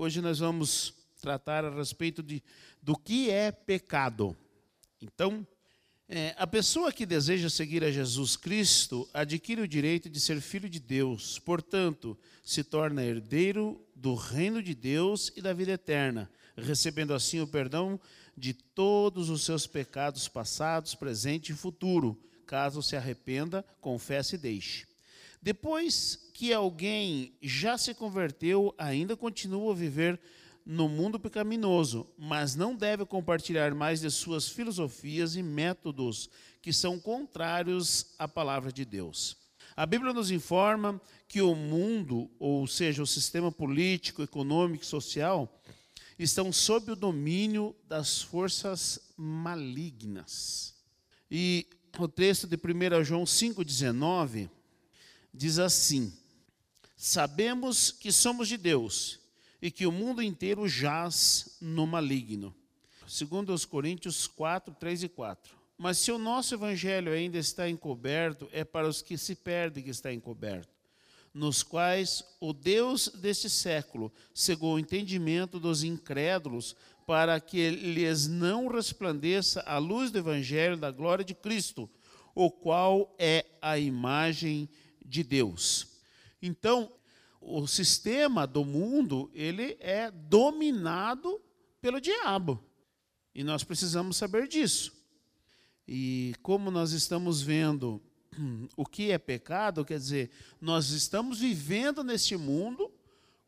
Hoje nós vamos tratar a respeito de, do que é pecado. Então, é, a pessoa que deseja seguir a Jesus Cristo adquire o direito de ser filho de Deus, portanto, se torna herdeiro do reino de Deus e da vida eterna, recebendo assim o perdão de todos os seus pecados passados, presente e futuro, caso se arrependa, confesse e deixe. Depois que alguém já se converteu, ainda continua a viver no mundo pecaminoso, mas não deve compartilhar mais de suas filosofias e métodos que são contrários à palavra de Deus. A Bíblia nos informa que o mundo, ou seja, o sistema político, econômico e social, estão sob o domínio das forças malignas. E o texto de 1 João 5,19 diz assim: Sabemos que somos de Deus e que o mundo inteiro jaz no maligno. Segundo os Coríntios 4, 3 e 4. Mas se o nosso evangelho ainda está encoberto, é para os que se perdem que está encoberto nos quais o Deus deste século cegou o entendimento dos incrédulos, para que lhes não resplandeça a luz do Evangelho da glória de Cristo, o qual é a imagem de Deus. Então, o sistema do mundo, ele é dominado pelo diabo. E nós precisamos saber disso. E como nós estamos vendo o que é pecado, quer dizer, nós estamos vivendo neste mundo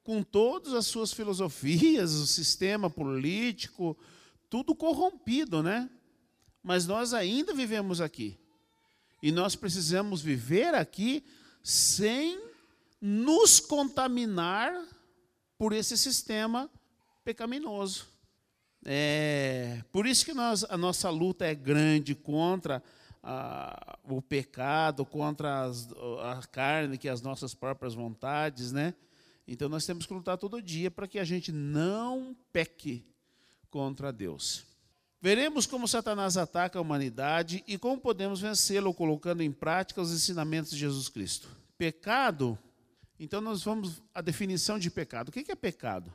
com todas as suas filosofias, o sistema político, tudo corrompido, né? Mas nós ainda vivemos aqui. E nós precisamos viver aqui sem nos contaminar por esse sistema pecaminoso. É, por isso que nós, a nossa luta é grande contra a, o pecado, contra as, a carne, que é as nossas próprias vontades, né? Então nós temos que lutar todo dia para que a gente não peque contra Deus. Veremos como Satanás ataca a humanidade e como podemos vencê-lo colocando em prática os ensinamentos de Jesus Cristo. Pecado, então nós vamos à definição de pecado. O que é pecado?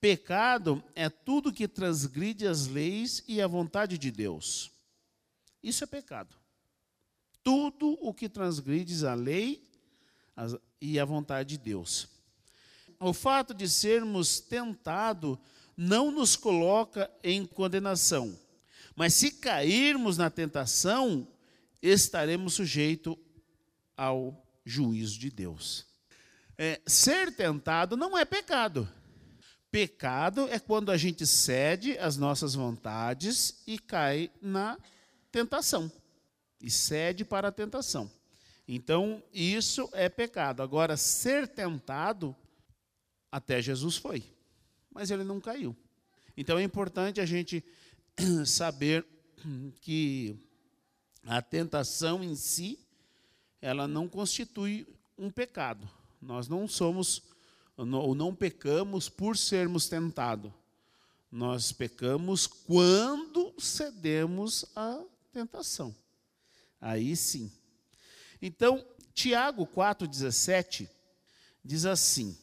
Pecado é tudo que transgride as leis e a vontade de Deus. Isso é pecado. Tudo o que transgride a lei e a vontade de Deus. O fato de sermos tentados não nos coloca em condenação, mas se cairmos na tentação, estaremos sujeitos ao juízo de Deus. É, ser tentado não é pecado. Pecado é quando a gente cede às nossas vontades e cai na tentação e cede para a tentação. Então, isso é pecado. Agora, ser tentado, até Jesus foi, mas ele não caiu. Então, é importante a gente saber que a tentação em si, ela não constitui um pecado. Nós não somos, ou não pecamos por sermos tentados. Nós pecamos quando cedemos à tentação. Aí sim. Então, Tiago 4,17 diz assim: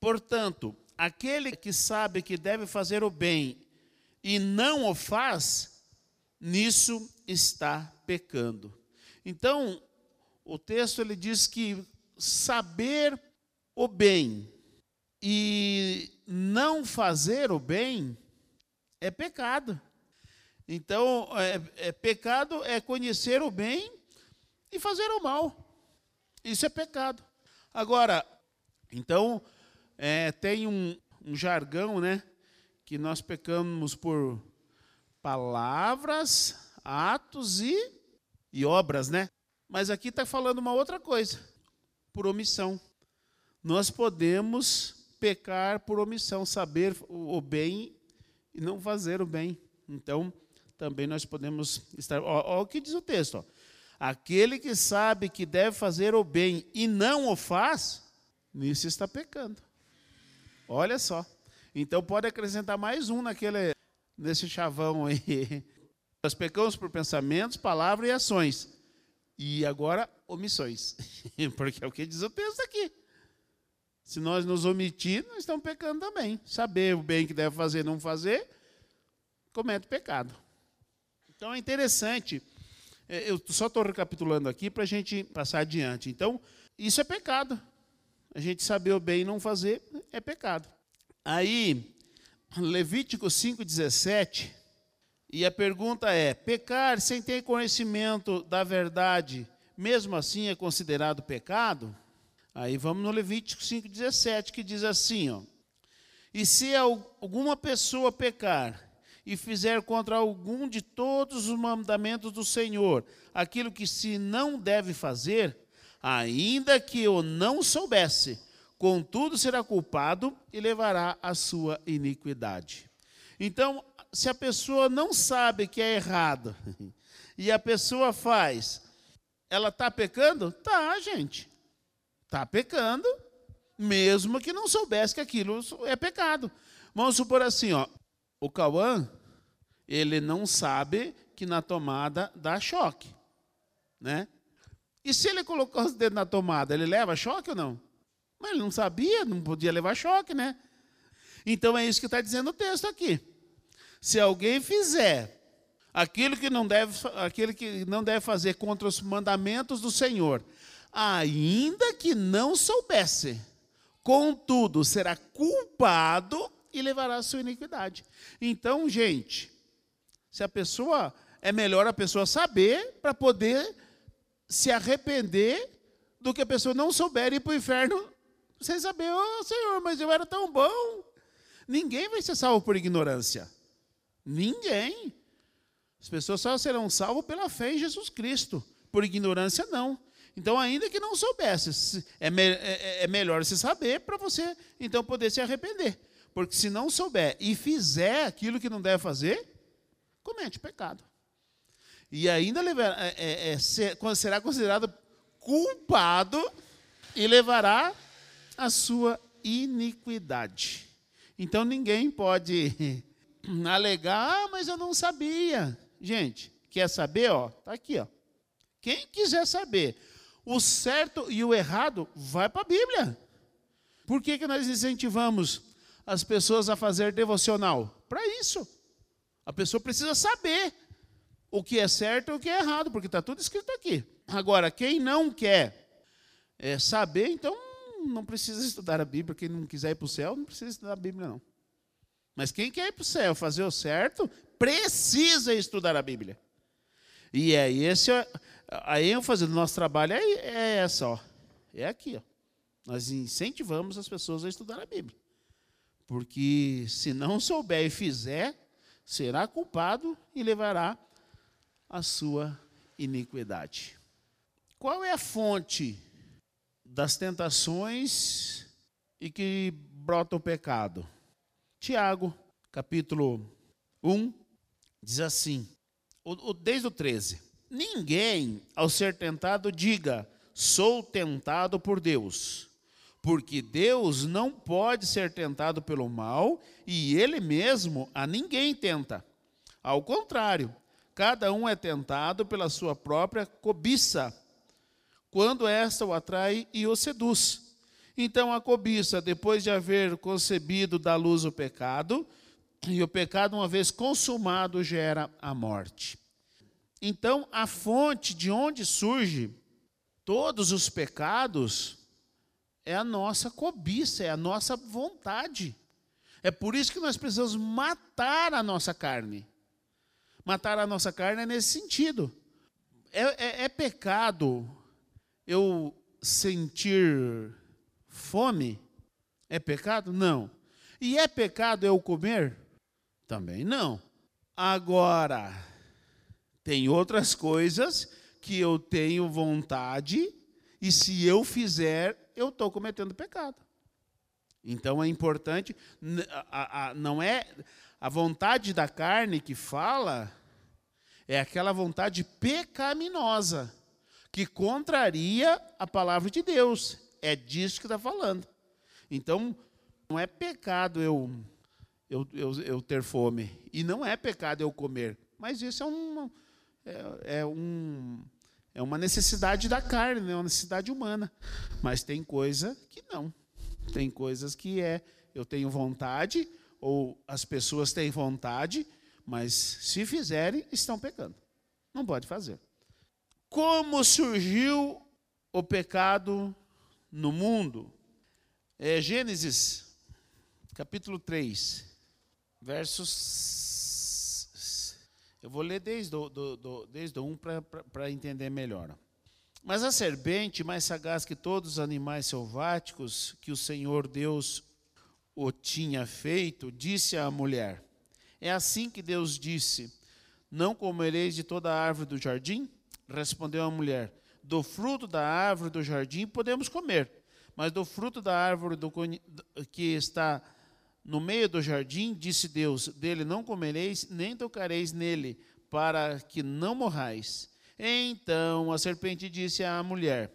Portanto, aquele que sabe que deve fazer o bem e não o faz, nisso está pecando. Então, o texto ele diz que saber o bem e não fazer o bem é pecado. Então, é, é, pecado é conhecer o bem e fazer o mal. Isso é pecado. Agora, então, é, tem um, um jargão, né? Que nós pecamos por palavras, atos e, e obras, né? Mas aqui está falando uma outra coisa, por omissão. Nós podemos pecar por omissão, saber o bem e não fazer o bem. Então, também nós podemos estar. Olha o que diz o texto. Ó. Aquele que sabe que deve fazer o bem e não o faz, nisso está pecando. Olha só. Então pode acrescentar mais um naquele, nesse chavão aí. Nós pecamos por pensamentos, palavras e ações. E agora, omissões. Porque é o que diz o texto aqui. Se nós nos omitir, nós estamos pecando também. Saber o bem que deve fazer e não fazer, comete pecado. Então é interessante. É, eu só estou recapitulando aqui para a gente passar adiante. Então, isso é pecado. A gente saber o bem e não fazer é pecado. Aí, Levítico 5,17, e a pergunta é: pecar sem ter conhecimento da verdade, mesmo assim é considerado pecado? Aí vamos no Levítico 5,17, que diz assim: ó, E se alguma pessoa pecar e fizer contra algum de todos os mandamentos do Senhor aquilo que se não deve fazer, ainda que eu não soubesse, contudo será culpado e levará a sua iniquidade. Então, se a pessoa não sabe que é errado e a pessoa faz, ela está pecando? Tá, gente. Está pecando, mesmo que não soubesse que aquilo é pecado. Vamos supor assim, ó, o Cauã, ele não sabe que na tomada dá choque, né? E se ele colocar os dedos na tomada, ele leva choque ou não? Mas ele não sabia, não podia levar choque, né? Então é isso que está dizendo o texto aqui. Se alguém fizer aquilo que não deve, aquele que não deve fazer contra os mandamentos do Senhor, ainda que não soubesse, contudo será culpado e levará a sua iniquidade. Então, gente, se a pessoa é melhor a pessoa saber para poder se arrepender do que a pessoa não souber ir para o inferno sem saber, oh Senhor, mas eu era tão bom. Ninguém vai ser salvo por ignorância. Ninguém. As pessoas só serão salvas pela fé em Jesus Cristo. Por ignorância, não. Então, ainda que não soubesse, é, me, é, é melhor se saber para você, então, poder se arrepender. Porque se não souber e fizer aquilo que não deve fazer, comete pecado. E ainda é, é, é será considerado culpado e levará a sua iniquidade. Então, ninguém pode alegar, ah, mas eu não sabia. Gente, quer saber? Ó, tá aqui, ó. Quem quiser saber o certo e o errado, vai para a Bíblia. Por que, que nós incentivamos as pessoas a fazer devocional? Para isso. A pessoa precisa saber o que é certo e o que é errado, porque está tudo escrito aqui. Agora, quem não quer é, saber, então não precisa estudar a Bíblia. Quem não quiser ir para o céu, não precisa estudar a Bíblia, não. Mas quem quer ir para o céu, fazer o certo, precisa estudar a Bíblia. E é esse a ênfase do nosso trabalho é, é essa, ó. É aqui, ó. Nós incentivamos as pessoas a estudar a Bíblia. Porque se não souber e fizer, será culpado e levará a sua iniquidade. Qual é a fonte das tentações e que brota o pecado? Tiago, capítulo 1, diz assim, desde o 13: Ninguém, ao ser tentado, diga: sou tentado por Deus. Porque Deus não pode ser tentado pelo mal e ele mesmo a ninguém tenta. Ao contrário, cada um é tentado pela sua própria cobiça, quando esta o atrai e o seduz. Então a cobiça, depois de haver concebido da luz o pecado, e o pecado, uma vez consumado, gera a morte. Então, a fonte de onde surge todos os pecados é a nossa cobiça, é a nossa vontade. É por isso que nós precisamos matar a nossa carne. Matar a nossa carne é nesse sentido. É, é, é pecado eu sentir fome? É pecado? Não. E é pecado eu comer? Também não. Agora, tem outras coisas que eu tenho vontade e se eu fizer, eu estou cometendo pecado. Então é importante, não é a vontade da carne que fala, é aquela vontade pecaminosa, que contraria a palavra de Deus. É disso que está falando. Então, não é pecado eu, eu, eu, eu, ter fome. E não é pecado eu comer. Mas isso é, um, é, é, um, é uma necessidade da carne, é uma necessidade humana. Mas tem coisa que não. Tem coisas que é, eu tenho vontade, ou as pessoas têm vontade, mas se fizerem, estão pecando. Não pode fazer. Como surgiu o pecado no mundo? É Gênesis, capítulo 3, versos. Eu vou ler desde o, do, do, desde o 1 para entender melhor. Mas a serpente, mais sagaz que todos os animais selváticos que o Senhor Deus o tinha feito, disse à mulher: É assim que Deus disse: Não comereis de toda a árvore do jardim? Respondeu a mulher: Do fruto da árvore do jardim podemos comer, mas do fruto da árvore do, que está no meio do jardim, disse Deus: Dele não comereis, nem tocareis nele, para que não morrais. Então a serpente disse à mulher: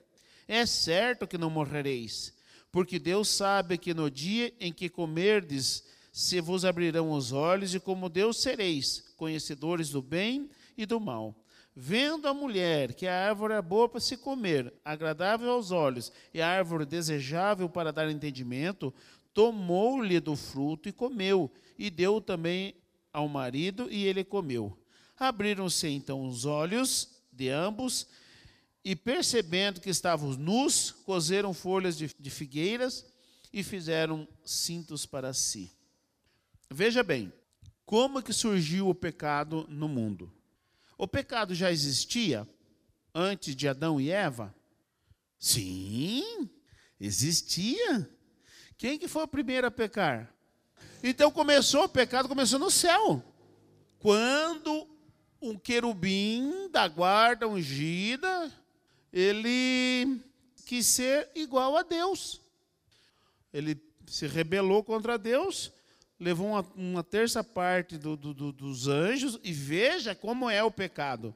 É certo que não morrereis, porque Deus sabe que no dia em que comerdes, se vos abrirão os olhos, e como Deus sereis, conhecedores do bem e do mal. Vendo a mulher que a árvore é boa para se comer, agradável aos olhos, e a árvore desejável para dar entendimento, tomou-lhe do fruto e comeu, e deu também ao marido, e ele comeu. Abriram-se então os olhos de ambos, e percebendo que estavam nus, coseram folhas de, de figueiras e fizeram cintos para si. Veja bem, como que surgiu o pecado no mundo? O pecado já existia antes de Adão e Eva? Sim, existia. Quem que foi o primeiro a pecar? Então começou o pecado, começou no céu. Quando um querubim da guarda ungida, ele quis ser igual a Deus. Ele se rebelou contra Deus, levou uma, uma terça parte do, do, do, dos anjos, e veja como é o pecado.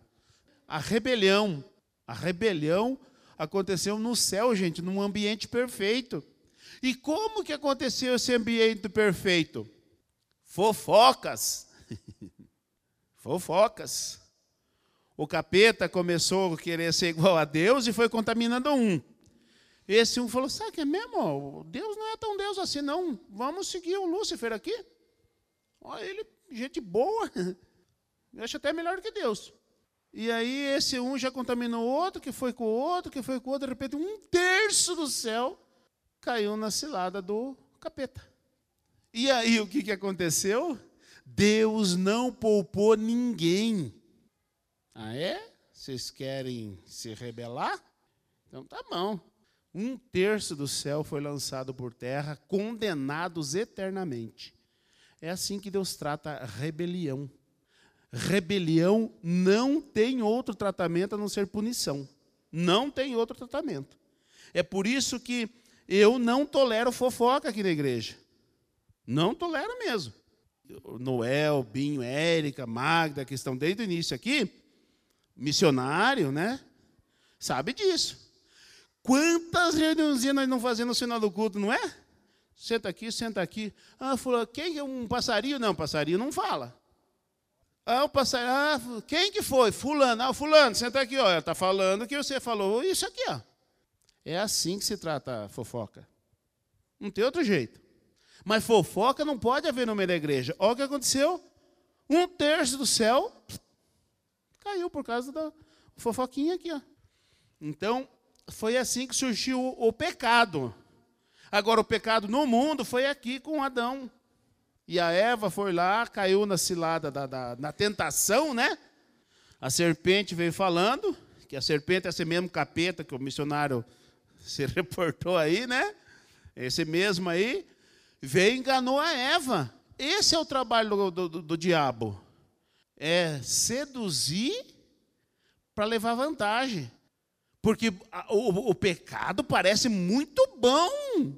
A rebelião. A rebelião aconteceu no céu, gente, num ambiente perfeito. E como que aconteceu esse ambiente perfeito? Fofocas. Fofocas. O capeta começou a querer ser igual a Deus e foi contaminando um. Esse um falou: sabe que é mesmo? Deus não é tão Deus assim, não. Vamos seguir o Lúcifer aqui. Olha, ele, gente boa. Eu acho até melhor que Deus. E aí esse um já contaminou o outro, que foi com o outro, que foi com o outro. De repente, um terço do céu caiu na cilada do capeta. E aí o que, que aconteceu? Deus não poupou ninguém. Ah, é? Vocês querem se rebelar? Então tá bom. Um terço do céu foi lançado por terra, condenados eternamente. É assim que Deus trata a rebelião. Rebelião não tem outro tratamento a não ser punição. Não tem outro tratamento. É por isso que eu não tolero fofoca aqui na igreja. Não tolero mesmo. Noel, Binho, Érica, Magda, que estão desde o início aqui, missionário, né? Sabe disso. Quantas reuniões nós não fazemos no final do culto, não é? Senta aqui, senta aqui. Ah, falou, quem é um passarinho? Não, passarinho não fala. Ah, o passarinho, ah, quem que foi? Fulano. Ah, fulano, senta aqui, ó. Está falando que você falou isso aqui, ó. É assim que se trata a fofoca. Não tem outro jeito. Mas fofoca não pode haver no meio da igreja. Olha o que aconteceu. Um terço do céu caiu por causa da fofoquinha aqui. Ó. Então, foi assim que surgiu o pecado. Agora, o pecado no mundo foi aqui com Adão. E a Eva foi lá, caiu na cilada, da, da, na tentação, né? A serpente veio falando, que a serpente é esse mesmo capeta que o missionário se reportou aí, né? Esse mesmo aí, veio e enganou a Eva. Esse é o trabalho do, do, do diabo. É seduzir para levar vantagem. Porque o, o, pecado parece muito bom.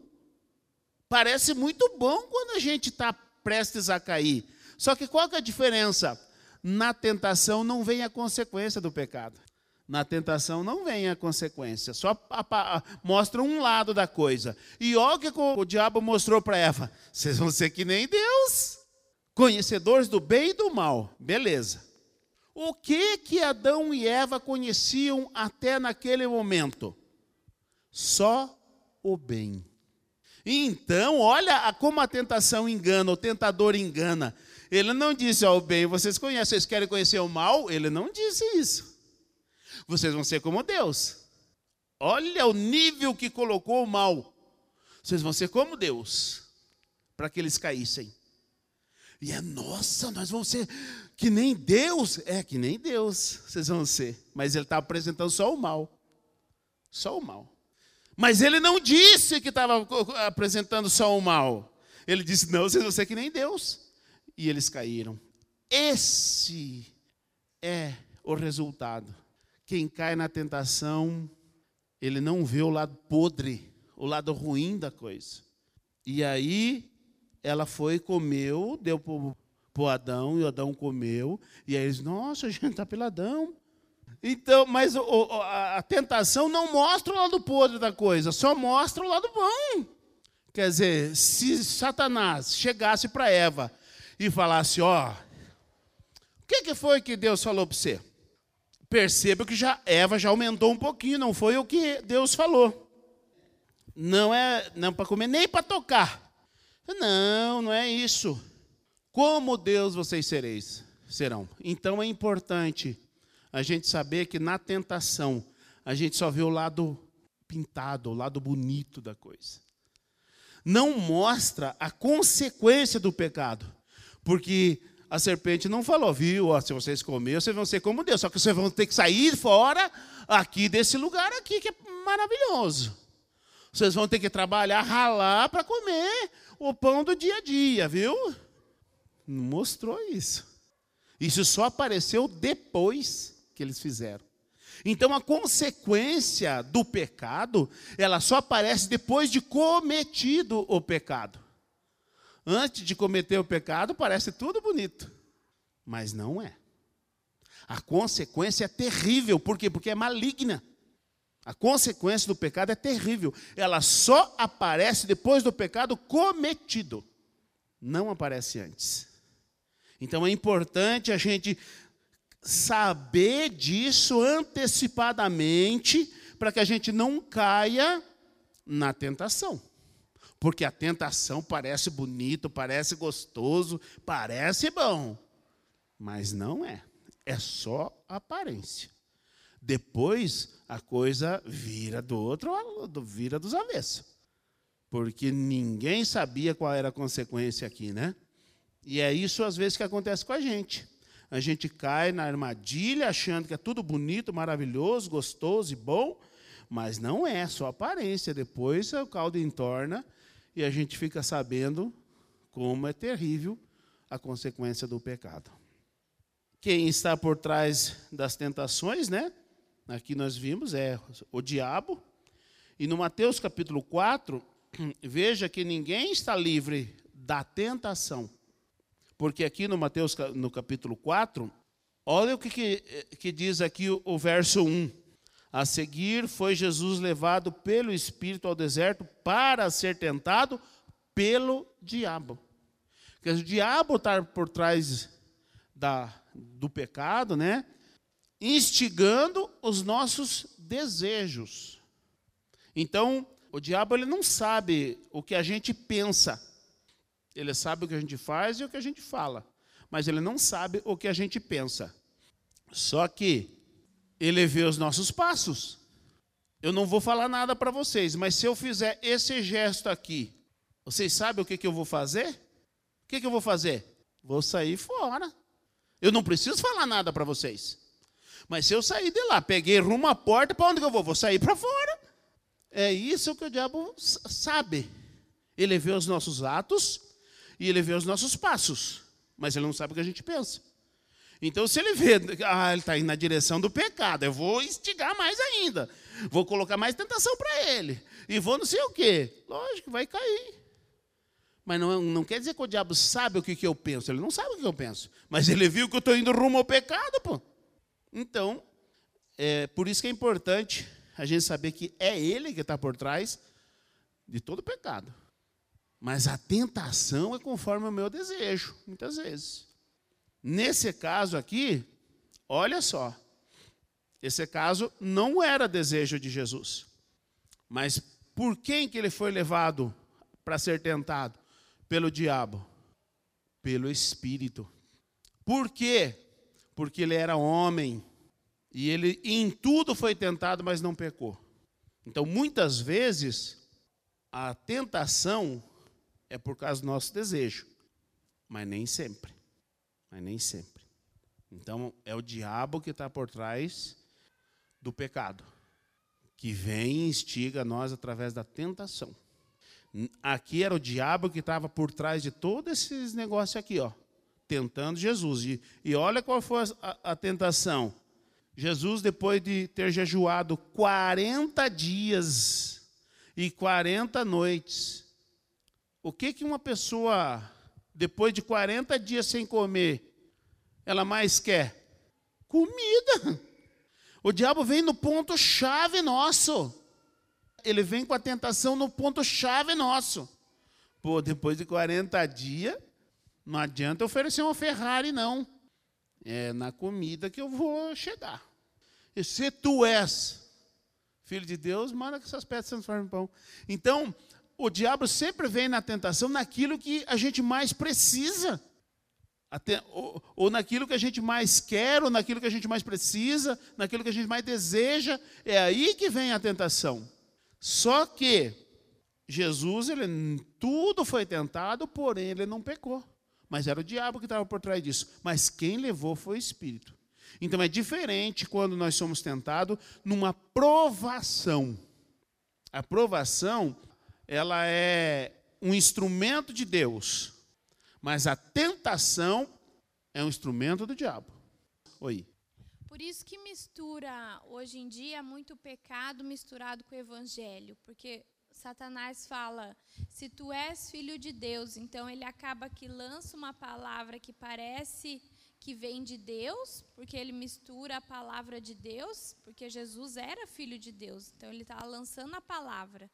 Parece muito bom quando a gente está prestes a cair. Só que qual que é a diferença? Na tentação não vem a consequência do pecado. Na tentação não vem a consequência, só a, a, mostra um lado da coisa. E olha o que o diabo mostrou para Eva: vocês vão ser que nem Deus, conhecedores do bem e do mal. Beleza. O que que Adão e Eva conheciam até naquele momento? Só o bem. Então, olha como a tentação engana, o tentador engana. Ele não disse ao bem, vocês conhecem, vocês querem conhecer o mal? Ele não disse isso. Vocês vão ser como Deus. Olha o nível que colocou o mal. Vocês vão ser como Deus, para que eles caíssem. E é, nossa, nós vamos ser que nem Deus. É, que nem Deus vocês vão ser. Mas ele está apresentando só o mal. Só o mal. Mas ele não disse que estava apresentando só o mal. Ele disse: não, vocês vão ser que nem Deus. E eles caíram. Esse é o resultado. Quem cai na tentação, ele não vê o lado podre, o lado ruim da coisa. E aí ela foi, comeu, deu o Adão, e Adão comeu, e aí eles, nossa, a gente está peladão. Então, mas o, a, tentação não mostra o lado podre da coisa, só mostra o lado bom. Quer dizer, se Satanás chegasse para Eva e falasse, ó, o que, que foi que Deus falou para você? Perceba que já Eva já aumentou um pouquinho, não foi o que Deus falou. Não é não para comer nem para tocar. Não, não é isso. Como Deus vocês sereis, serão. Então é importante a gente saber que na tentação a gente só vê o lado pintado, o lado bonito da coisa. Não mostra a consequência do pecado. Porque a serpente não falou, viu, ó, se vocês comerem, vocês vão ser como Deus, só que vocês vão ter que sair fora aqui desse lugar aqui que é maravilhoso. Vocês vão ter que trabalhar, ralar para comer o pão do dia a dia, viu? Não mostrou isso. Isso só apareceu depois que eles fizeram. Então a consequência do pecado, ela só aparece depois de cometido o pecado. Antes de cometer o pecado, parece tudo bonito, mas não é. A consequência é terrível, por quê? Porque é maligna. A consequência do pecado é terrível. Ela só aparece depois do pecado cometido. Não aparece antes. Então é importante a gente saber disso antecipadamente para que a gente não caia na tentação. Porque a tentação parece bonito, parece gostoso, parece bom, mas não é. É só aparência. Depois a coisa vira do outro, vira dos avessos. Porque ninguém sabia qual era a consequência aqui, né? E é isso às vezes que acontece com a gente. A gente cai na armadilha achando que é tudo bonito, maravilhoso, gostoso e bom, mas não é, só aparência. Depois o caldo entorna e a gente fica sabendo como é terrível a consequência do pecado. Quem está por trás das tentações, né? aqui nós vimos, é o diabo. E no Mateus capítulo 4, veja que ninguém está livre da tentação. Porque aqui no Mateus no capítulo 4, olha o que, que, que diz aqui o, o verso 1. A seguir foi Jesus levado pelo Espírito ao deserto para ser tentado pelo diabo. Porque o diabo está por trás da, do pecado, né? instigando os nossos desejos. Então, o diabo ele não sabe o que a gente pensa. Ele sabe o que a gente faz e o que a gente fala, mas ele não sabe o que a gente pensa. Só que ele vê os nossos passos. Eu não vou falar nada para vocês, mas se eu fizer esse gesto aqui, vocês sabem o que, que eu vou fazer? O que, que eu vou fazer? Vou sair fora. Eu não preciso falar nada para vocês. Mas se eu sair de lá, peguei rumo à porta, para onde que eu vou? Vou sair para fora. É isso que o diabo sabe. Ele vê os nossos atos e ele vê os nossos passos, mas ele não sabe o que a gente pensa. Então, se ele vê, ah, ele está indo na direção do pecado, eu vou instigar mais ainda, vou colocar mais tentação para ele, e vou não sei o quê. Lógico, vai cair. Mas não, não quer dizer que o diabo sabe o que, que eu penso, ele não sabe o que eu penso, mas ele viu que eu estou indo rumo ao pecado, pô. Então, é por isso que é importante a gente saber que é Ele que está por trás de todo pecado. Mas a tentação é conforme o meu desejo, muitas vezes. Nesse caso aqui, olha só. Esse caso não era desejo de Jesus. Mas por quem que ele foi levado para ser tentado pelo diabo? Pelo Espírito. Por quê? Porque ele era homem e ele em tudo foi tentado, mas não pecou. Então, muitas vezes, a tentação é por causa do nosso desejo, mas nem sempre. Mas nem sempre. Então, é o diabo que está por trás do pecado, que vem e instiga nós através da tentação. Aqui era o diabo que estava por trás de todos esses negócios aqui, ó, tentando Jesus. E, e olha qual foi a, a tentação. Jesus, depois de ter jejuado 40 dias e 40 noites, o que, que uma pessoa, depois de 40 dias sem comer, ela mais quer? Comida. O diabo vem no ponto-chave nosso. Ele vem com a tentação no ponto-chave nosso. Pô, depois de 40 dias, não adianta oferecer uma Ferrari, não. É na comida que eu vou chegar. E se tu és filho de Deus, manda que essas pedras se transformem em pão. Então, o diabo sempre vem na tentação naquilo que a gente mais precisa. Até, ou, ou, naquilo que a gente mais quer, ou naquilo que a gente mais precisa, naquilo que a gente mais deseja, é aí que vem a tentação. Só que Jesus, ele tudo foi tentado, porém ele não pecou. Mas era o diabo que estava por trás disso. Mas quem levou foi o Espírito. Então é diferente quando nós somos tentados numa provação. A provação, ela é um instrumento de Deus mas a tentação é um instrumento do diabo. Oi. Por isso que mistura hoje em dia muito pecado misturado com o evangelho, porque Satanás fala: se tu és filho de Deus, então ele acaba que lança uma palavra que parece que vem de Deus, porque ele mistura a palavra de Deus, porque Jesus era filho de Deus, então ele está lançando a palavra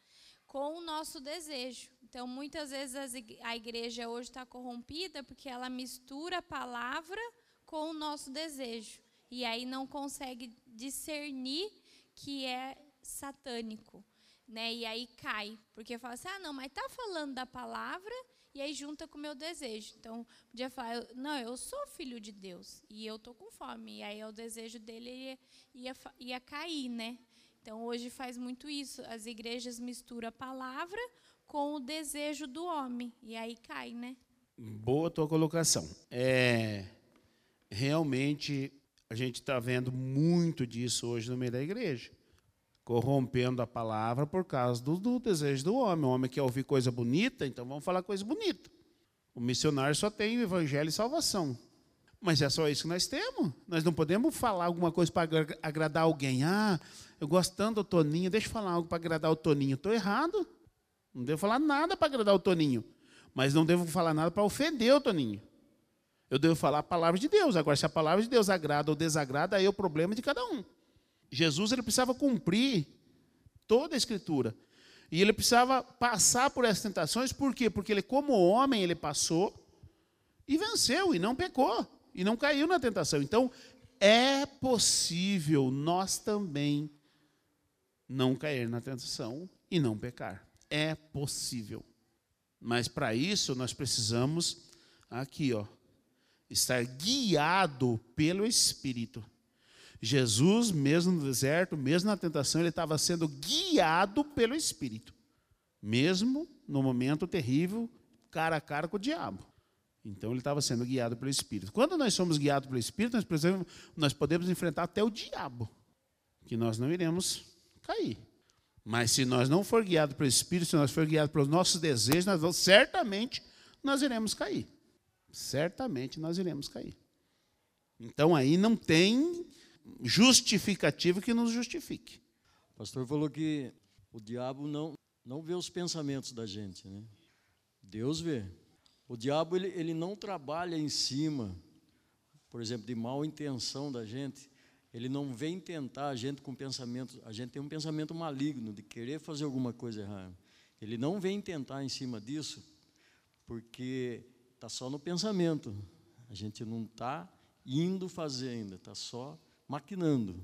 com o nosso desejo. Então, muitas vezes a igreja hoje está corrompida porque ela mistura a palavra com o nosso desejo. E aí não consegue discernir que é satânico. Né? E aí cai. Porque fala assim: ah, não, mas está falando da palavra e aí junta com o meu desejo. Então, podia falar: não, eu sou filho de Deus e eu estou com fome. E aí o desejo dele ia, ia, ia cair, né? Então, hoje faz muito isso. As igrejas misturam a palavra com o desejo do homem. E aí cai, né? Boa tua colocação. É, realmente, a gente está vendo muito disso hoje no meio da igreja. Corrompendo a palavra por causa do, do desejo do homem. O homem quer ouvir coisa bonita, então vamos falar coisa bonita. O missionário só tem o evangelho e salvação. Mas é só isso que nós temos. Nós não podemos falar alguma coisa para agradar alguém. Ah, eu gosto tanto do Toninho, deixa eu falar algo para agradar o Toninho. Estou errado. Não devo falar nada para agradar o Toninho. Mas não devo falar nada para ofender o Toninho. Eu devo falar a palavra de Deus. Agora, se a palavra de Deus agrada ou desagrada, aí é o problema de cada um. Jesus ele precisava cumprir toda a Escritura. E ele precisava passar por essas tentações, por quê? Porque ele, como homem, ele passou e venceu, e não pecou e não caiu na tentação. Então, é possível nós também não cair na tentação e não pecar. É possível. Mas para isso nós precisamos aqui, ó, estar guiado pelo Espírito. Jesus, mesmo no deserto, mesmo na tentação, ele estava sendo guiado pelo Espírito, mesmo no momento terrível, cara a cara com o diabo. Então ele estava sendo guiado pelo Espírito. Quando nós somos guiados pelo Espírito, nós, nós podemos enfrentar até o diabo, que nós não iremos cair. Mas se nós não for guiados pelo Espírito, se nós for guiados pelos nossos desejos, nós vamos, certamente nós iremos cair. Certamente nós iremos cair. Então aí não tem justificativo que nos justifique. O pastor falou que o diabo não, não vê os pensamentos da gente, né? Deus vê. O diabo ele, ele não trabalha em cima, por exemplo, de mal intenção da gente. Ele não vem tentar a gente com pensamento. A gente tem um pensamento maligno de querer fazer alguma coisa errada. Ele não vem tentar em cima disso, porque está só no pensamento. A gente não está indo fazer ainda, está só maquinando.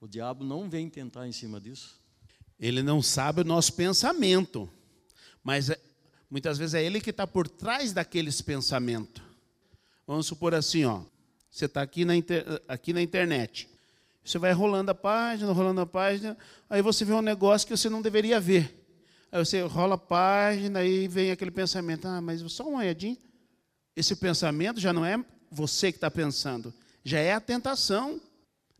O diabo não vem tentar em cima disso. Ele não sabe o nosso pensamento, mas Muitas vezes é ele que está por trás daqueles pensamentos. Vamos supor assim, ó. Você está aqui, na aqui na internet. Você vai rolando a página, rolando a página, aí você vê um negócio que você não deveria ver. Aí você rola a página e vem aquele pensamento, ah, mas só uma olhadinha. Esse pensamento já não é você que está pensando, já é a tentação.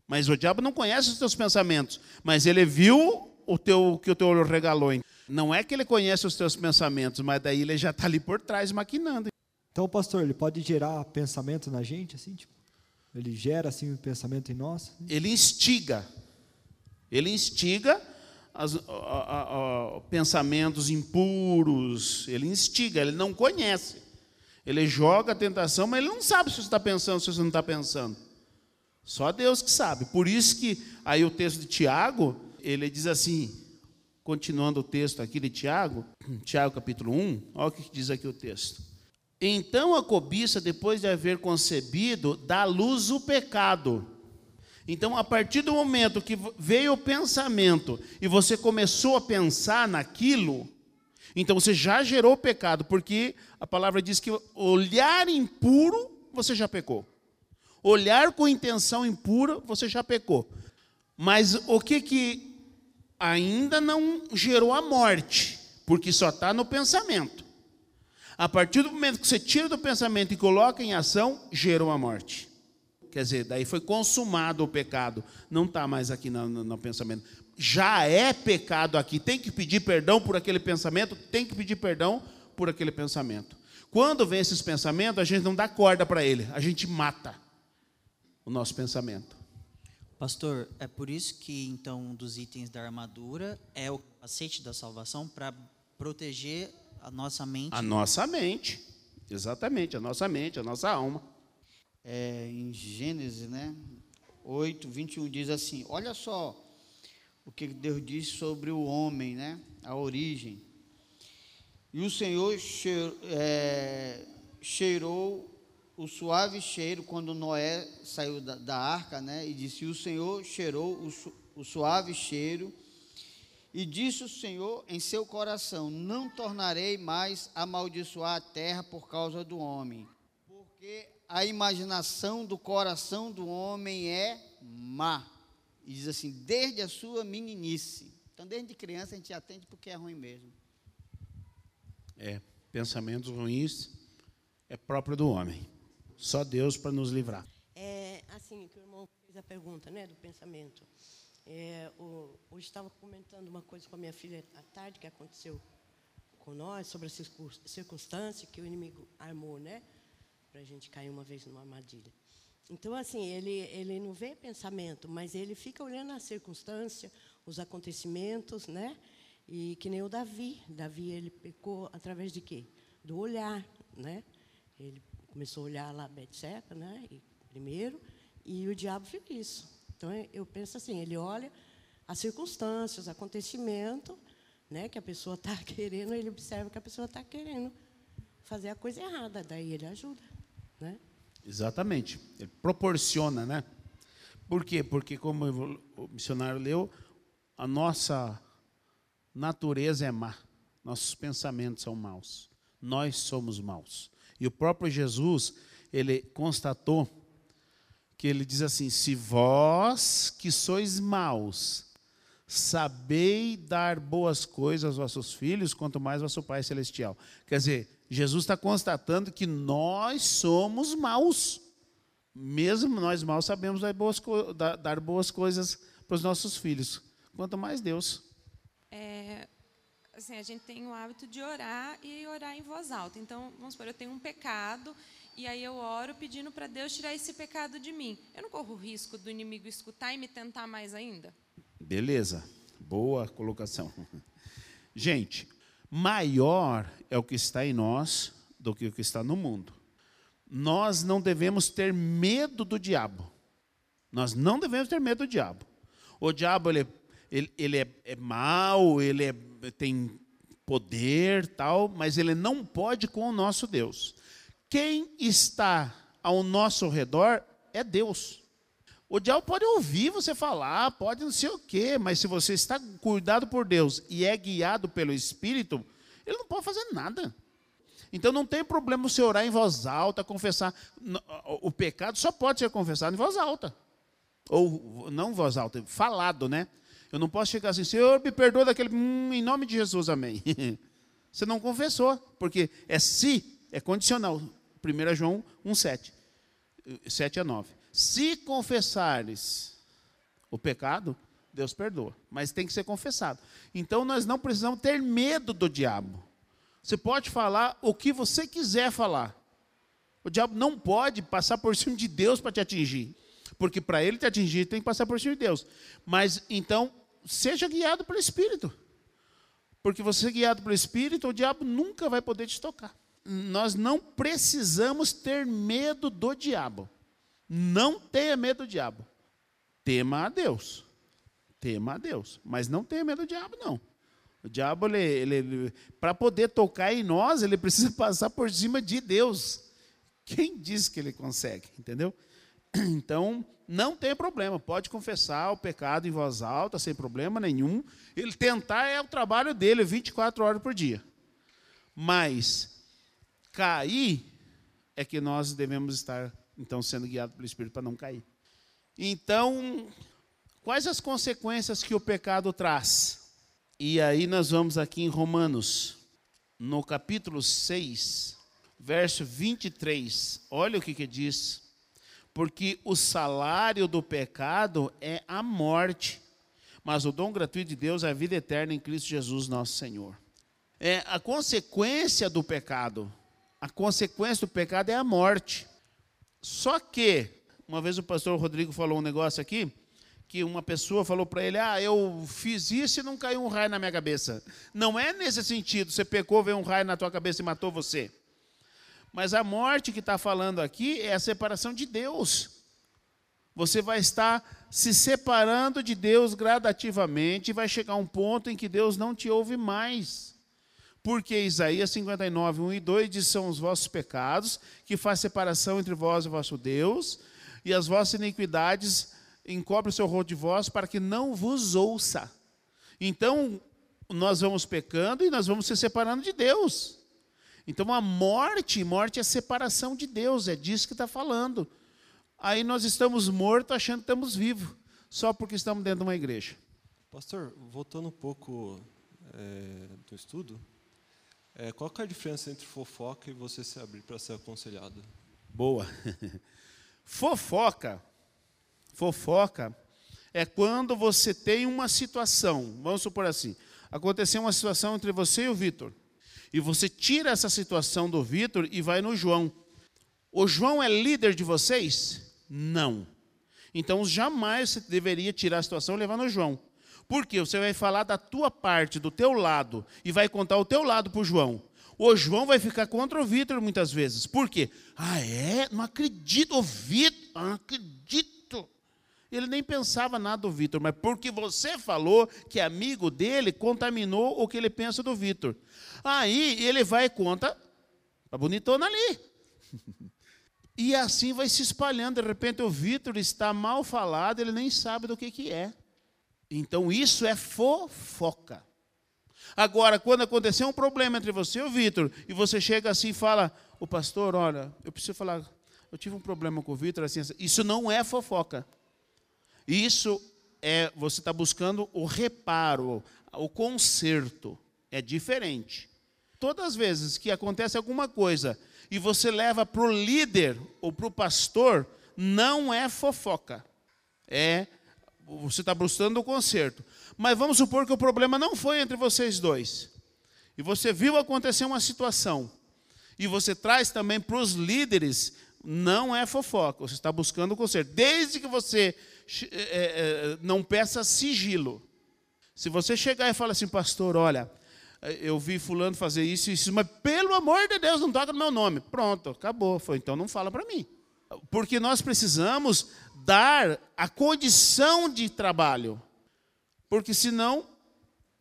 Mas o diabo não conhece os teus pensamentos, mas ele viu o teu que o teu olho regalou. Não é que ele conhece os teus pensamentos, mas daí ele já está ali por trás maquinando. Então, pastor, ele pode gerar pensamento na gente, assim, tipo, ele gera assim um pensamento em nós? Ele instiga. Ele instiga as, a, a, a, pensamentos impuros. Ele instiga, ele não conhece. Ele joga a tentação, mas ele não sabe se você está pensando, se você não está pensando. Só Deus que sabe. Por isso que aí o texto de Tiago, ele diz assim, continuando o texto aqui de Tiago, Tiago capítulo 1, olha o que diz aqui o texto. Então a cobiça, depois de haver concebido, dá luz o pecado. Então, a partir do momento que veio o pensamento e você começou a pensar naquilo, então você já gerou pecado, porque a palavra diz que olhar impuro, você já pecou. Olhar com intenção impura, você já pecou. Mas o que que ainda não gerou a morte? Porque só está no pensamento. A partir do momento que você tira do pensamento e coloca em ação, gerou a morte. Quer dizer, daí foi consumado o pecado. Não está mais aqui no, no, no, pensamento. Já é pecado aqui. Tem que pedir perdão por aquele pensamento? Tem que pedir perdão por aquele pensamento. Quando vem esses pensamentos, a gente não dá corda para ele, a gente mata o nosso pensamento. Pastor, é por isso que então um dos itens da armadura é o aceite da salvação para proteger a nossa mente. A nossa mente, exatamente, a nossa mente, a nossa alma. É, em Gênesis, né, 8, 21 diz assim: Olha só o que Deus diz sobre o homem, né, a origem. E o Senhor cheirou, é, cheirou o suave cheiro quando Noé saiu da, da arca, né, e disse: O Senhor cheirou o, o suave cheiro e disse o Senhor em seu coração: Não tornarei mais amaldiçoar a terra por causa do homem, porque a imaginação do coração do homem é má. E diz assim: desde a sua meninice. Então, desde criança, a gente atende porque é ruim mesmo. É, pensamentos ruins é próprio do homem. Só Deus para nos livrar. É assim que o irmão fez a pergunta, né, do pensamento. É, o, hoje estava comentando uma coisa com a minha filha à tarde que aconteceu com nós sobre a circunstância que o inimigo armou, né, para a gente cair uma vez numa armadilha. Então, assim, ele, ele não vê pensamento, mas ele fica olhando a circunstância, os acontecimentos, né? E que nem o Davi. Davi, ele pecou através de quê? Do olhar, né? Ele começou a olhar lá Betseca, né? E, primeiro, e o diabo isso. Então, eu penso assim, ele olha as circunstâncias, acontecimento, né, que a pessoa está querendo, ele observa que a pessoa está querendo fazer a coisa errada, daí ele ajuda, né? Exatamente, ele proporciona, né? Por quê? Porque, como o missionário leu, a nossa natureza é má, nossos pensamentos são maus, nós somos maus. E o próprio Jesus, ele constatou que ele diz assim: Se vós que sois maus, sabei dar boas coisas aos vossos filhos, quanto mais vosso Pai Celestial. Quer dizer, Jesus está constatando que nós somos maus. Mesmo nós maus sabemos dar boas, dar boas coisas para os nossos filhos. Quanto mais Deus. É, assim, a gente tem o hábito de orar e orar em voz alta. Então, vamos supor, eu tenho um pecado e aí eu oro pedindo para Deus tirar esse pecado de mim. Eu não corro o risco do inimigo escutar e me tentar mais ainda? Beleza, boa colocação. Gente, maior é o que está em nós do que o que está no mundo. Nós não devemos ter medo do diabo. Nós não devemos ter medo do diabo. O diabo ele, ele, ele é, é ele é, tem poder, tal, mas ele não pode com o nosso Deus. Quem está ao nosso redor é Deus. O diabo pode ouvir você falar, pode não sei o quê, mas se você está cuidado por Deus e é guiado pelo Espírito, Ele não pode fazer nada. Então não tem problema você orar em voz alta, confessar. O pecado só pode ser confessado em voz alta. Ou não em voz alta, falado, né? Eu não posso chegar assim, Senhor, me perdoa daquele. Hum, em nome de Jesus, amém. Você não confessou, porque é se, é condicional. 1 João 1, 7. 7 a 9. Se confessares o pecado, Deus perdoa. Mas tem que ser confessado. Então nós não precisamos ter medo do diabo. Você pode falar o que você quiser falar. O diabo não pode passar por cima de Deus para te atingir. Porque para ele te atingir, tem que passar por cima de Deus. Mas então, seja guiado pelo Espírito. Porque você guiado pelo Espírito, o diabo nunca vai poder te tocar. Nós não precisamos ter medo do diabo. Não tenha medo do diabo. Tema a Deus. Tema a Deus. Mas não tenha medo do diabo, não. O diabo, ele, ele, ele para poder tocar em nós, ele precisa passar por cima de Deus. Quem diz que ele consegue? Entendeu? Então, não tem problema, pode confessar o pecado em voz alta, sem problema nenhum. Ele tentar é o trabalho dele 24 horas por dia. Mas cair é que nós devemos estar então sendo guiados pelo Espírito para não cair. Então, quais as consequências que o pecado traz? E aí nós vamos aqui em Romanos, no capítulo 6, verso 23. Olha o que que diz porque o salário do pecado é a morte, mas o dom gratuito de Deus é a vida eterna em Cristo Jesus, nosso Senhor. É a consequência do pecado. A consequência do pecado é a morte. Só que uma vez o pastor Rodrigo falou um negócio aqui que uma pessoa falou para ele: "Ah, eu fiz isso e não caiu um raio na minha cabeça". Não é nesse sentido, você pecou, veio um raio na tua cabeça e matou você. Mas a morte que está falando aqui é a separação de Deus. Você vai estar se separando de Deus gradativamente e vai chegar um ponto em que Deus não te ouve mais. Porque Isaías 59, 1 e 2 diz: São os vossos pecados que faz separação entre vós e vosso Deus, e as vossas iniquidades encobrem o seu rosto de vós para que não vos ouça. Então, nós vamos pecando e nós vamos se separando de Deus. Então a morte, morte é separação de Deus, é disso que está falando. Aí nós estamos mortos achando que estamos vivos, só porque estamos dentro de uma igreja. Pastor, voltando um pouco é, do estudo, é, qual é a diferença entre fofoca e você se abrir para ser aconselhado? Boa. fofoca, fofoca é quando você tem uma situação, vamos supor assim, aconteceu uma situação entre você e o Vitor. E você tira essa situação do Vitor e vai no João. O João é líder de vocês? Não. Então jamais você deveria tirar a situação e levar no João. Porque você vai falar da tua parte, do teu lado, e vai contar o teu lado para o João. O João vai ficar contra o Vitor muitas vezes. Por quê? Ah, é? Não acredito. O Vitor, não acredito. Ele nem pensava nada do Vitor, mas porque você falou que amigo dele contaminou o que ele pensa do Vitor. Aí ele vai e conta a bonitona ali. E assim vai se espalhando. De repente o Vitor está mal falado, ele nem sabe do que, que é. Então isso é fofoca. Agora, quando acontecer um problema entre você e o Vitor, e você chega assim e fala, o pastor, olha, eu preciso falar, eu tive um problema com o Vitor, assim, assim, isso não é fofoca. Isso é, você está buscando o reparo, o conserto. É diferente. Todas as vezes que acontece alguma coisa e você leva para o líder ou para o pastor, não é fofoca. É você está buscando o conserto. Mas vamos supor que o problema não foi entre vocês dois. E você viu acontecer uma situação. E você traz também para os líderes, não é fofoca. Você está buscando o conserto. Desde que você não peça sigilo. Se você chegar e falar assim, pastor, olha, eu vi fulano fazer isso e isso, mas pelo amor de Deus, não toca no meu nome. Pronto, acabou. Foi, então não fala para mim. Porque nós precisamos dar a condição de trabalho. Porque senão,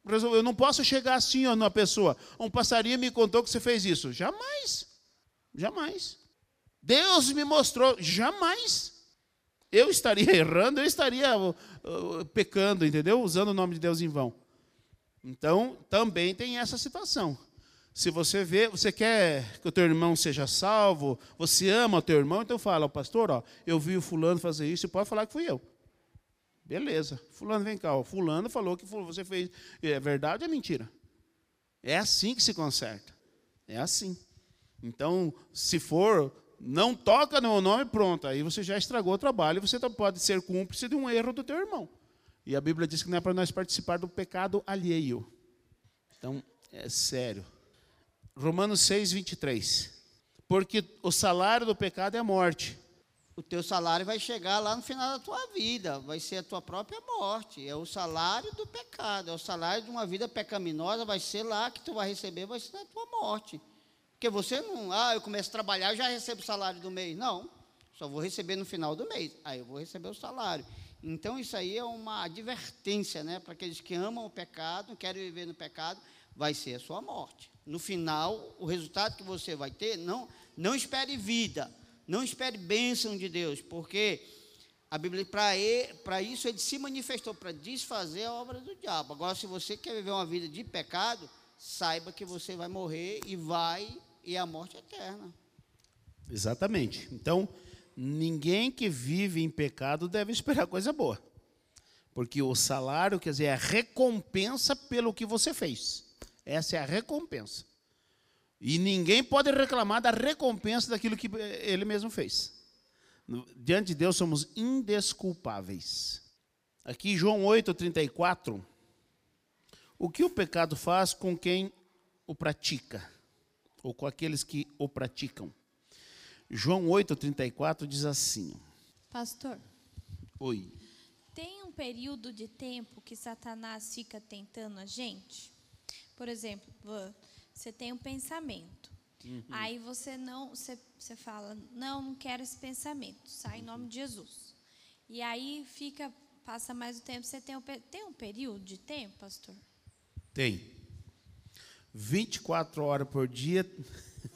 eu não posso chegar assim ó, numa pessoa. Um passarinho me contou que você fez isso. Jamais. Jamais. Deus me mostrou. Jamais. Eu estaria errando, eu estaria uh, uh, pecando, entendeu? Usando o nome de Deus em vão. Então, também tem essa situação. Se você vê, você quer que o teu irmão seja salvo, você ama o teu irmão, então fala, pastor, ó, eu vi o fulano fazer isso, e pode falar que fui eu. Beleza. Fulano, vem cá. Ó, fulano falou que você fez. É verdade ou é mentira? É assim que se conserta. É assim. Então, se for, não toca no nome, pronto. Aí você já estragou o trabalho e você pode ser cúmplice de um erro do teu irmão. E a Bíblia diz que não é para nós participar do pecado alheio. Então, é sério. Romanos 6, 23. Porque o salário do pecado é a morte o teu salário vai chegar lá no final da tua vida, vai ser a tua própria morte. É o salário do pecado, é o salário de uma vida pecaminosa, vai ser lá que tu vai receber, vai ser na tua morte. Porque você não, ah, eu começo a trabalhar, eu já recebo o salário do mês. Não, só vou receber no final do mês. Aí eu vou receber o salário. Então isso aí é uma advertência, né, para aqueles que amam o pecado, querem viver no pecado, vai ser a sua morte. No final, o resultado que você vai ter, não, não espere vida não espere bênção de Deus, porque a Bíblia, para isso, ele se manifestou para desfazer a obra do diabo. Agora, se você quer viver uma vida de pecado, saiba que você vai morrer e vai, e a morte eterna. Exatamente. Então, ninguém que vive em pecado deve esperar coisa boa. Porque o salário, quer dizer, é a recompensa pelo que você fez. Essa é a recompensa. E ninguém pode reclamar da recompensa daquilo que ele mesmo fez. Diante de Deus somos indesculpáveis. Aqui João 8:34. O que o pecado faz com quem o pratica ou com aqueles que o praticam? João 8:34 diz assim: Pastor. Oi. Tem um período de tempo que Satanás fica tentando a gente? Por exemplo, você tem um pensamento. Uhum. Aí você não, você, você fala, não, não quero esse pensamento. Sai em nome de Jesus. E aí fica, passa mais o tempo. Você tem um, tem um período de tempo, pastor? Tem. 24 horas por dia.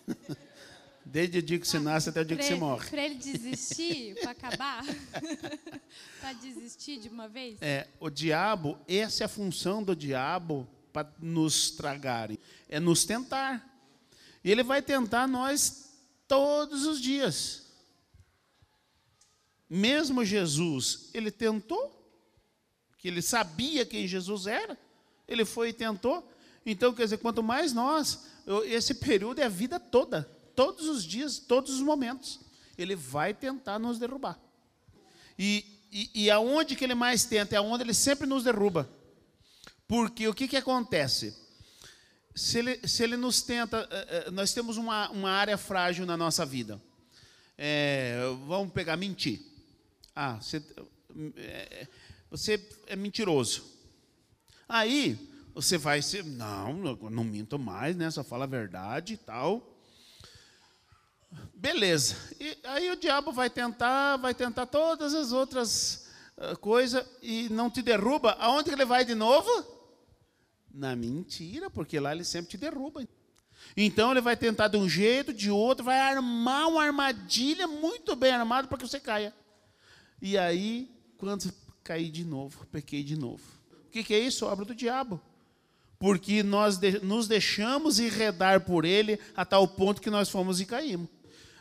Desde o dia que você nasce até o dia pra que você morre. Para ele desistir, para acabar? para desistir de uma vez? É, o diabo, essa é a função do diabo para nos tragarem, é nos tentar. E ele vai tentar nós todos os dias. Mesmo Jesus, ele tentou, que ele sabia quem Jesus era, ele foi e tentou. Então, quer dizer, quanto mais nós, esse período é a vida toda, todos os dias, todos os momentos, ele vai tentar nos derrubar. E, e, e aonde que ele mais tenta? É aonde ele sempre nos derruba. Porque o que, que acontece? Se ele, se ele nos tenta, eh, eh, nós temos uma, uma área frágil na nossa vida. É, vamos pegar mentir. Ah, você, é, você é mentiroso. Aí você vai ser, não, não minto mais, né? Só fala a verdade e tal. Beleza. E aí o diabo vai tentar, vai tentar todas as outras uh, coisas e não te derruba. Aonde ele vai de novo? Na mentira, porque lá ele sempre te derruba. Então ele vai tentar de um jeito, de outro, vai armar uma armadilha muito bem armada para que você caia. E aí, quando cair de novo, pequei de novo. O que, que é isso? Obra do diabo. Porque nós de, nos deixamos enredar por ele a tal ponto que nós fomos e caímos.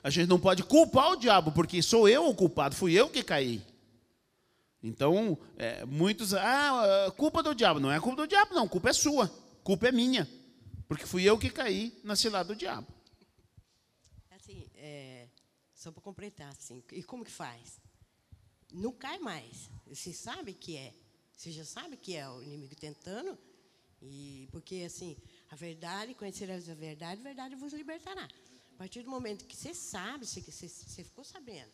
A gente não pode culpar o diabo, porque sou eu o culpado, fui eu que caí. Então, é, muitos, ah, culpa do diabo. Não é culpa do diabo, não, culpa é sua, culpa é minha. Porque fui eu que caí na cilada do diabo. Assim, é, só para completar, assim, e como que faz? Não cai mais. Você sabe que é. Você já sabe que é o inimigo tentando. E porque assim, a verdade, conhecerás a verdade, a verdade vos libertará. A partir do momento que você sabe, você, você, você ficou sabendo.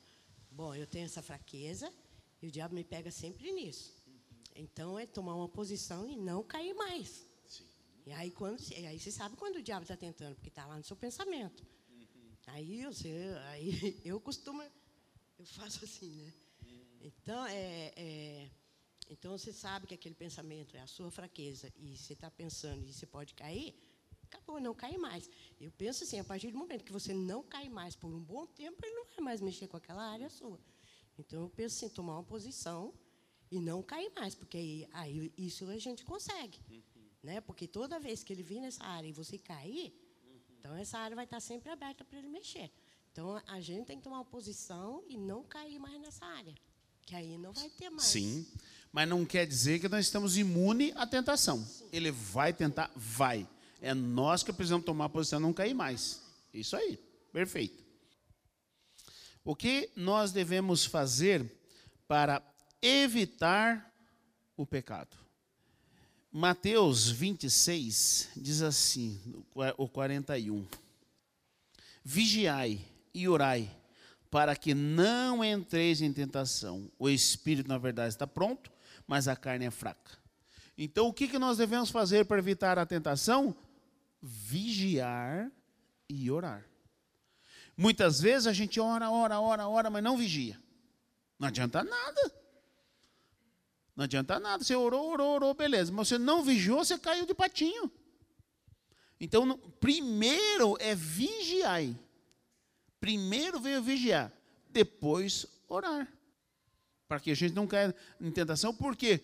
Bom, eu tenho essa fraqueza, e o diabo me pega sempre nisso. Então é tomar uma posição e não cair mais. Sim. E aí, quando, aí você sabe quando o diabo está tentando, porque está lá no seu pensamento. Uhum. Aí, você, aí eu costumo, eu faço assim, né? Uhum. Então, é, é, então você sabe que aquele pensamento é a sua fraqueza e você está pensando e você pode cair, acabou, não cai mais. Eu penso assim, a partir do momento que você não cai mais por um bom tempo, ele não vai mais mexer com aquela área sua. Então eu penso assim, tomar uma posição e não cair mais, porque aí, aí isso a gente consegue. Uhum. Né? Porque toda vez que ele vir nessa área e você cair, Então, essa área vai estar sempre aberta para ele mexer. Então, a gente tem que tomar uma posição e não cair mais nessa área. Que aí não vai ter mais. Sim, mas não quer dizer que nós estamos imunes à tentação. Ele vai tentar? Vai. É nós que precisamos tomar posição não cair mais. Isso aí, perfeito. O que nós devemos fazer para evitar o pecado? Mateus 26 diz assim, o 41. Vigiai e orai, para que não entreis em tentação. O espírito, na verdade, está pronto, mas a carne é fraca. Então, o que, que nós devemos fazer para evitar a tentação? Vigiar e orar. Muitas vezes a gente ora, ora, ora, ora, mas não vigia. Não adianta nada. Não adianta nada. Você orou, orou, orou, beleza. Mas você não vigiou, você caiu de patinho. Então, primeiro é vigiar. Primeiro veio vigiar, depois orar. Para que a gente não caia em tentação, por quê?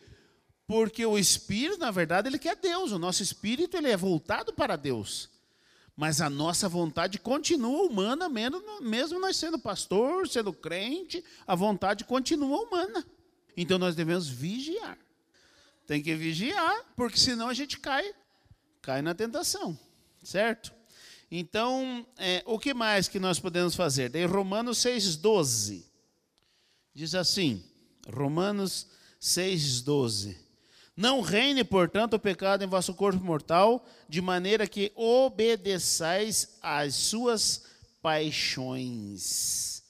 Porque o espírito, na verdade, ele quer Deus. O nosso espírito ele é voltado para Deus. Mas a nossa vontade continua humana, mesmo nós sendo pastor, sendo crente, a vontade continua humana. Então nós devemos vigiar. Tem que vigiar, porque senão a gente cai, cai na tentação, certo? Então, é, o que mais que nós podemos fazer? Em Romanos 6,12, diz assim, Romanos 6,12. Não reine, portanto, o pecado em vosso corpo mortal, de maneira que obedeçais às suas paixões.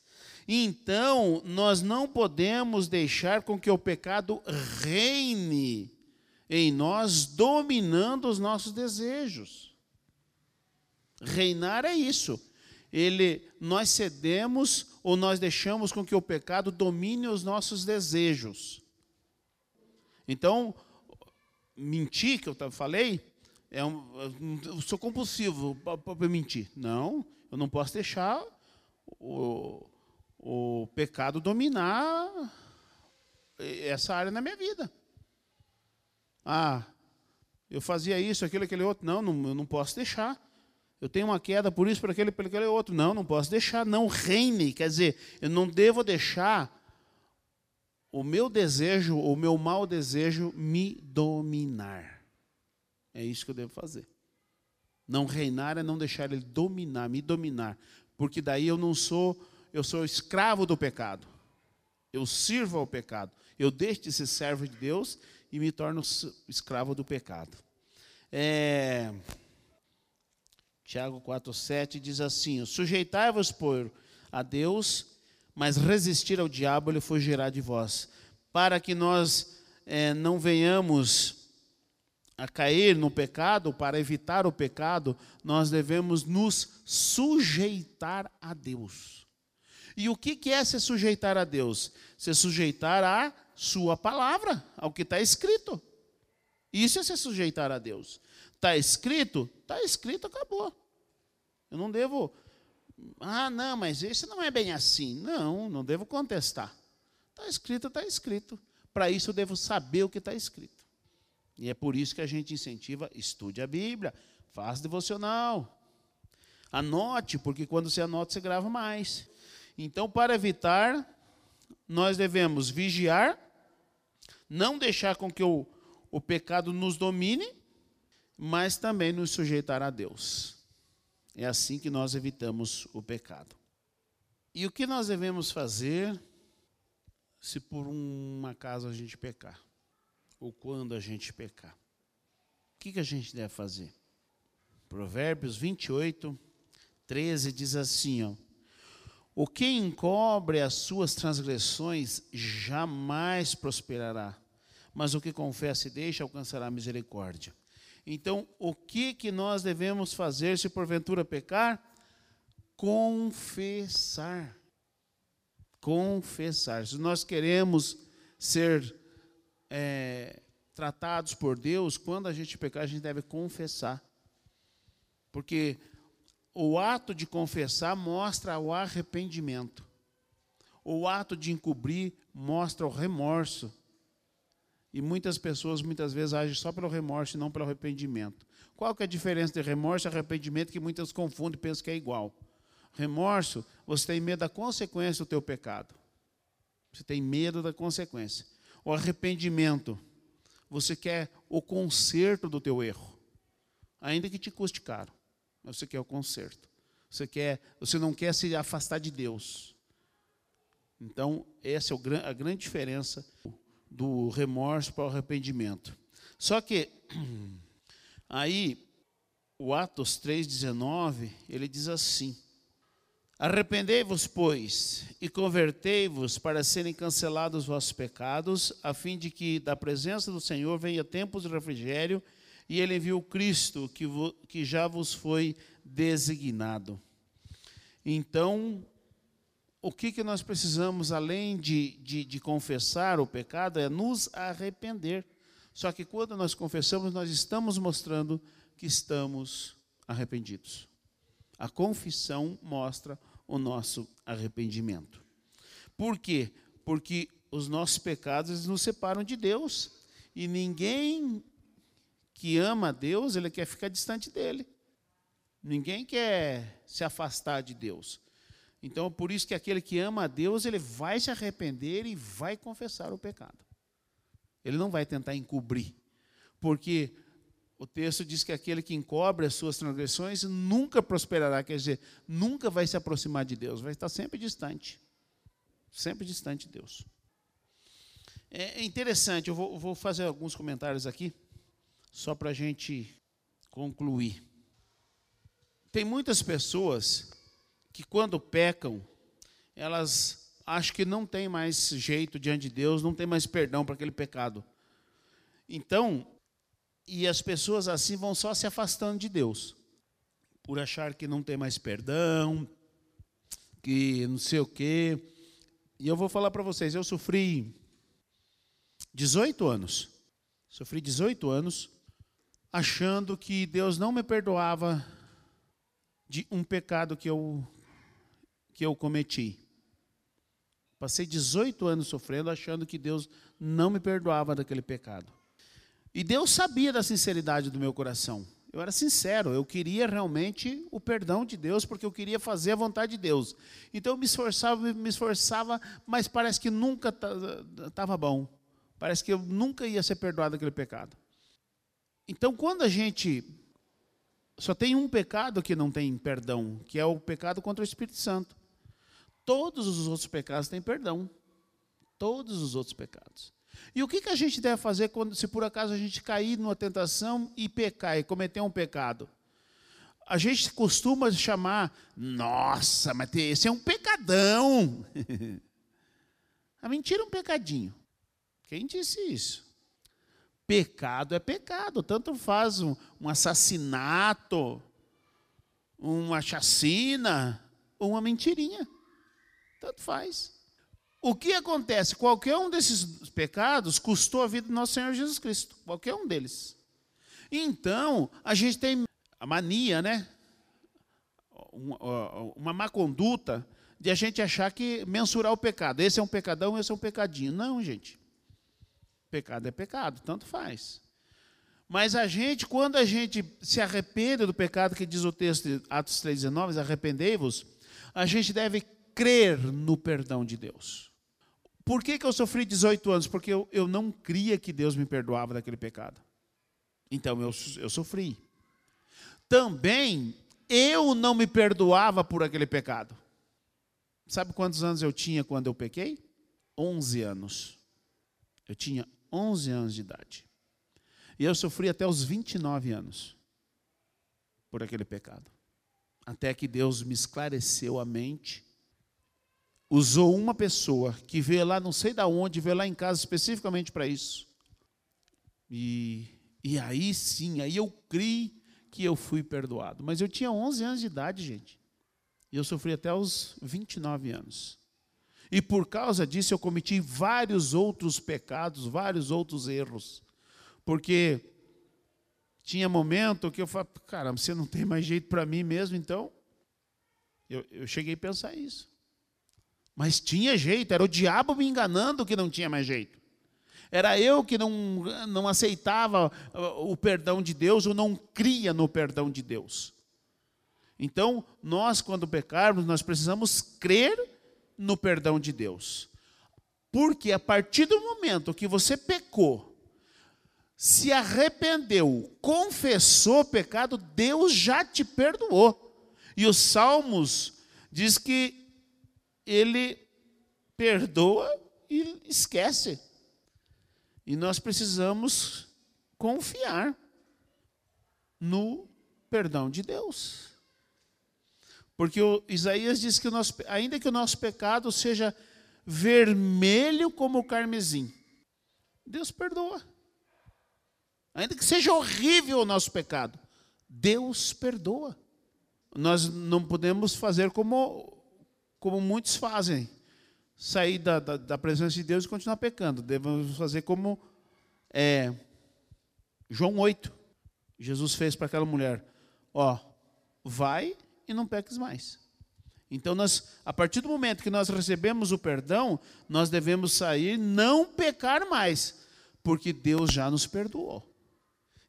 Então, nós não podemos deixar com que o pecado reine em nós, dominando os nossos desejos. Reinar é isso. Ele, nós cedemos ou nós deixamos com que o pecado domine os nossos desejos. Então, mentir, que eu falei, é um, eu sou compulsivo para mentir. Não, eu não posso deixar o, o pecado dominar essa área na minha vida. Ah, eu fazia isso, aquilo, aquele outro. Não, não, eu não posso deixar. Eu tenho uma queda por isso, por aquele, por aquele outro. Não, não posso deixar. Não reine. Quer dizer, eu não devo deixar o meu desejo, o meu mau desejo me dominar. É isso que eu devo fazer. Não reinar é não deixar ele dominar, me dominar. Porque daí eu não sou eu sou escravo do pecado. Eu sirvo ao pecado. Eu deixo de ser servo de Deus e me torno escravo do pecado. É, Tiago 4,7 diz assim: Sujeitai-vos, por a Deus, mas resistir ao diabo, ele fugirá de vós. Para que nós é, não venhamos a cair no pecado, para evitar o pecado, nós devemos nos sujeitar a Deus. E o que é se sujeitar a Deus? Se sujeitar à sua palavra, ao que está escrito. Isso é se sujeitar a Deus. Está escrito? Está escrito, acabou. Eu não devo. Ah, não, mas isso não é bem assim. Não, não devo contestar. Está escrito, está escrito. Para isso eu devo saber o que está escrito. E é por isso que a gente incentiva, estude a Bíblia, faça devocional. Anote, porque quando você anota, você grava mais. Então, para evitar, nós devemos vigiar, não deixar com que o, o pecado nos domine, mas também nos sujeitar a Deus. É assim que nós evitamos o pecado. E o que nós devemos fazer se por um acaso a gente pecar? Ou quando a gente pecar? O que, a gente deve fazer? Provérbios 28, 13 diz assim: ó, o que encobre as suas transgressões jamais prosperará, mas o que confessa e deixa alcançará misericórdia. Então, o que, que nós devemos fazer se porventura pecar? Confessar. Confessar. Se nós queremos ser é, tratados por Deus, quando a gente pecar, a gente deve confessar. Porque o ato de confessar mostra o arrependimento. O ato de encobrir mostra o remorso. E muitas pessoas, muitas vezes, agem só pelo remorso e não pelo arrependimento. Qual que é a diferença de remorso e arrependimento que muitas confundem e pensam que é igual? Remorso, você tem medo da consequência do teu pecado. Você tem medo da consequência. O arrependimento, você quer o conserto do teu erro, ainda que te custe caro. Mas você quer o conserto. Você quer, você não quer se afastar de Deus. Então, essa é a grande diferença do remorso para o arrependimento. Só que aí o Atos 3:19, ele diz assim: Arrependei-vos, pois, e convertei-vos para serem cancelados os vossos pecados, a fim de que da presença do Senhor venha tempos de refrigério, e ele enviou Cristo, que, que já vos foi designado. Então, o que, que nós precisamos, além de, de, de confessar o pecado, é nos arrepender. Só que quando nós confessamos, nós estamos mostrando que estamos arrependidos. A confissão mostra o nosso arrependimento. Por quê? Porque os nossos pecados nos separam de Deus. E ninguém que ama a Deus, ele quer ficar distante dele. Ninguém quer se afastar de Deus. Então, por isso que aquele que ama a Deus, ele vai se arrepender e vai confessar o pecado. Ele não vai tentar encobrir. Porque o texto diz que aquele que encobre as suas transgressões nunca prosperará, quer dizer, nunca vai se aproximar de Deus, vai estar sempre distante. Sempre distante de Deus. É interessante, eu vou, vou fazer alguns comentários aqui, só para a gente concluir. Tem muitas pessoas que, quando pecam, elas acham que não tem mais jeito diante de Deus, não tem mais perdão para aquele pecado. Então, e as pessoas assim vão só se afastando de Deus, por achar que não tem mais perdão, que não sei o quê. E eu vou falar para vocês, eu sofri 18 anos. Sofri 18 anos achando que Deus não me perdoava de um pecado que eu que eu cometi. Passei 18 anos sofrendo achando que Deus não me perdoava daquele pecado. E Deus sabia da sinceridade do meu coração. Eu era sincero, eu queria realmente o perdão de Deus, porque eu queria fazer a vontade de Deus. Então eu me esforçava, me esforçava, mas parece que nunca estava bom. Parece que eu nunca ia ser perdoado daquele pecado. Então, quando a gente só tem um pecado que não tem perdão, que é o pecado contra o Espírito Santo. Todos os outros pecados têm perdão. Todos os outros pecados. E o que, que a gente deve fazer quando, se por acaso a gente cair numa tentação e pecar, e cometer um pecado? A gente costuma chamar, nossa, mas esse é um pecadão. a mentira é um pecadinho. Quem disse isso? Pecado é pecado, tanto faz um, um assassinato, uma chacina ou uma mentirinha. Tanto faz. O que acontece? Qualquer um desses pecados custou a vida do nosso Senhor Jesus Cristo. Qualquer um deles. Então, a gente tem a mania, né? Uma, má conduta de a gente achar que mensurar o pecado. Esse é um pecadão, esse é um pecadinho. Não, gente. Pecado é pecado, tanto faz. Mas a gente, quando a gente se arrepende do pecado que diz o texto de Atos 3,19, arrependei-vos, a gente deve crer no perdão de Deus. Por que, que eu sofri 18 anos? Porque eu, eu não cria que Deus me perdoava daquele pecado. Então eu, eu sofri. Também eu não me perdoava por aquele pecado. Sabe quantos anos eu tinha quando eu pequei? 11 anos. Eu tinha 11 anos de idade. E eu sofri até os 29 anos por aquele pecado. Até que Deus me esclareceu a mente, usou uma pessoa que veio lá, não sei da onde, veio lá em casa especificamente para isso. E, e aí sim, aí eu criei que eu fui perdoado. Mas eu tinha 11 anos de idade, gente. E eu sofri até os 29 anos. E por causa disso eu cometi vários outros pecados, vários outros erros. Porque tinha momento que eu falava, caramba, você não tem mais jeito para mim mesmo, então. Eu, eu cheguei a pensar isso. Mas tinha jeito, era o diabo me enganando que não tinha mais jeito. Era eu que não, não aceitava o perdão de Deus ou não cria no perdão de Deus. Então, nós, quando pecarmos, nós precisamos crer no perdão de Deus. Porque a partir do momento que você pecou, se arrependeu, confessou o pecado, Deus já te perdoou. E os Salmos diz que ele perdoa e esquece. E nós precisamos confiar no perdão de Deus. Porque o Isaías diz que o nosso, ainda que o nosso pecado seja vermelho como o carmesim, Deus perdoa. Ainda que seja horrível o nosso pecado, Deus perdoa. Nós não podemos fazer como, como muitos fazem, sair da, da, da presença de Deus e continuar pecando. Devemos fazer como é, João 8. Jesus fez para aquela mulher: Ó, vai e não peques mais. Então, nós, a partir do momento que nós recebemos o perdão, nós devemos sair não pecar mais, porque Deus já nos perdoou.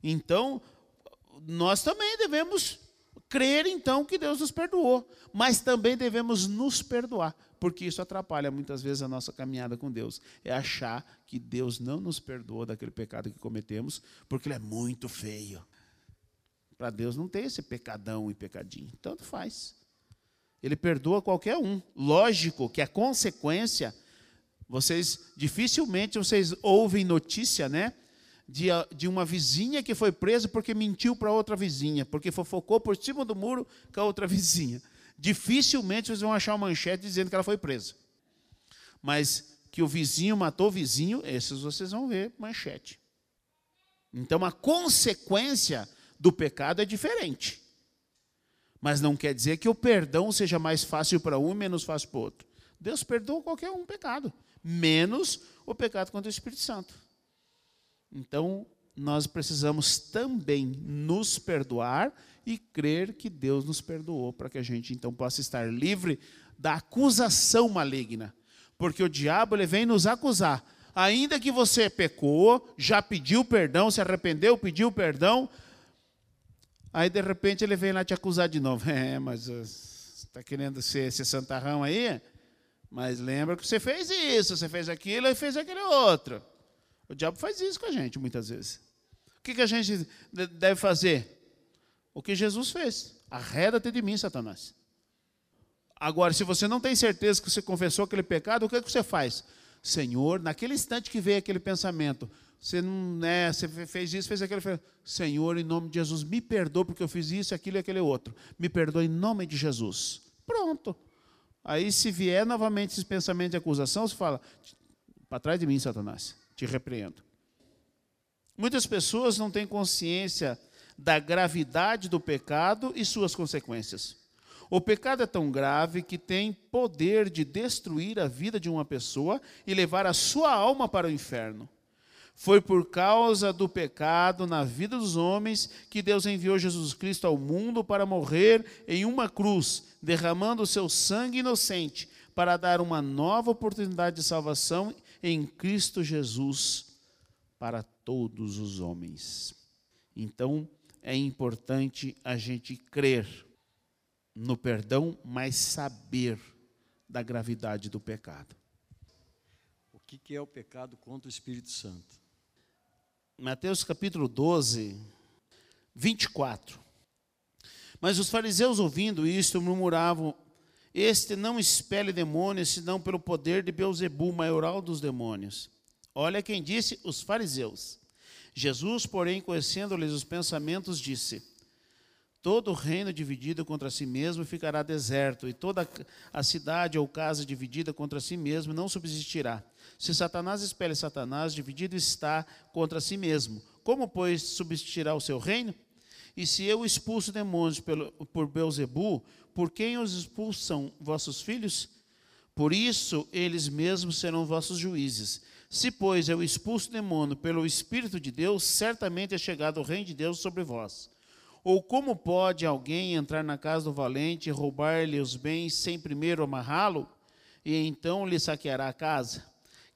Então, nós também devemos crer então que Deus nos perdoou, mas também devemos nos perdoar, porque isso atrapalha muitas vezes a nossa caminhada com Deus. É achar que Deus não nos perdoou daquele pecado que cometemos, porque ele é muito feio. Para Deus não tem esse pecadão e pecadinho. Tanto faz. Ele perdoa qualquer um. Lógico que a consequência, vocês dificilmente vocês ouvem notícia, né? De, de uma vizinha que foi presa porque mentiu para outra vizinha, porque fofocou por cima do muro com a outra vizinha. Dificilmente vocês vão achar uma manchete dizendo que ela foi presa. Mas que o vizinho matou o vizinho, esses vocês vão ver manchete. Então a consequência do pecado é diferente. Mas não quer dizer que o perdão seja mais fácil para um e menos fácil para o outro. Deus perdoa qualquer um pecado, menos o pecado contra o Espírito Santo. Então, nós precisamos também nos perdoar e crer que Deus nos perdoou, para que a gente então possa estar livre da acusação maligna. Porque o diabo ele vem nos acusar. Ainda que você pecou, já pediu perdão, se arrependeu, pediu perdão, Aí de repente ele vem lá te acusar de novo. É, mas está uh, querendo ser esse santarrão aí? Mas lembra que você fez isso, você fez aquilo e fez aquele outro. O diabo faz isso com a gente muitas vezes. O que, que a gente deve fazer? O que Jesus fez. Arreda-te de mim, Satanás. Agora, se você não tem certeza que você confessou aquele pecado, o que, que você faz? Senhor, naquele instante que veio aquele pensamento, você não, né, você fez isso, fez aquilo, fez... Senhor, em nome de Jesus, me perdoa porque eu fiz isso, aquilo e aquele outro. Me perdoa em nome de Jesus. Pronto. Aí, se vier novamente esse pensamento de acusação, você fala: para trás de mim, Satanás, te repreendo. Muitas pessoas não têm consciência da gravidade do pecado e suas consequências. O pecado é tão grave que tem poder de destruir a vida de uma pessoa e levar a sua alma para o inferno. Foi por causa do pecado na vida dos homens que Deus enviou Jesus Cristo ao mundo para morrer em uma cruz, derramando o seu sangue inocente para dar uma nova oportunidade de salvação em Cristo Jesus para todos os homens. Então, é importante a gente crer no perdão, mas saber da gravidade do pecado. O que é o pecado contra o Espírito Santo? Mateus capítulo 12, 24. Mas os fariseus, ouvindo isto, murmuravam: Este não expele demônios, senão pelo poder de Beuzebu, maioral dos demônios. Olha quem disse: os fariseus. Jesus, porém, conhecendo-lhes os pensamentos, disse: Todo reino dividido contra si mesmo ficará deserto, e toda a cidade ou casa dividida contra si mesmo não subsistirá. Se Satanás espelha Satanás, dividido está contra si mesmo. Como, pois, subsistirá o seu reino? E se eu expulso demônios pelo, por Beuzebu, por quem os expulsam vossos filhos? Por isso eles mesmos serão vossos juízes. Se, pois, eu expulso demônio pelo Espírito de Deus, certamente é chegado o reino de Deus sobre vós. Ou como pode alguém entrar na casa do valente e roubar-lhe os bens sem primeiro amarrá-lo, e então lhe saqueará a casa?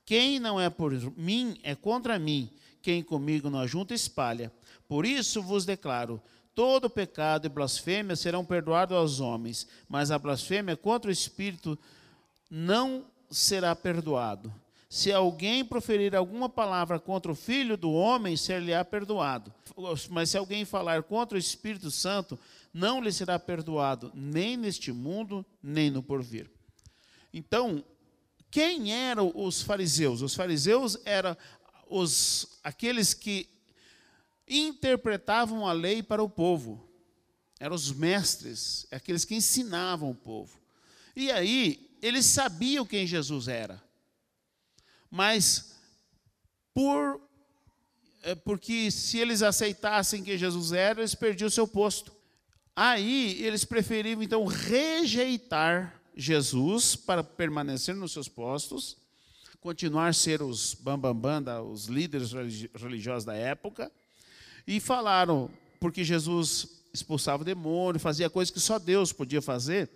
Quem não é por mim é contra mim. Quem comigo não ajunta, espalha. Por isso vos declaro: todo pecado e blasfêmia serão perdoados aos homens, mas a blasfêmia contra o Espírito não será perdoado. Se alguém proferir alguma palavra contra o Filho do homem, ser-lhe-á perdoado. Mas se alguém falar contra o Espírito Santo, não lhe será perdoado, nem neste mundo, nem no porvir. Então, quem eram os fariseus? Os fariseus eram os, aqueles que interpretavam a lei para o povo. Eram os mestres, aqueles que ensinavam o povo. E aí, eles sabiam quem Jesus era. Mas, por, é, porque se eles aceitassem quem Jesus era, eles perdiam o seu posto. Aí, eles preferiam, então, rejeitar Jesus para permanecer nos seus postos, continuar a ser os bambambam, bam, bam, os líderes religiosos da época, e falaram, porque Jesus expulsava o demônio, fazia coisas que só Deus podia fazer.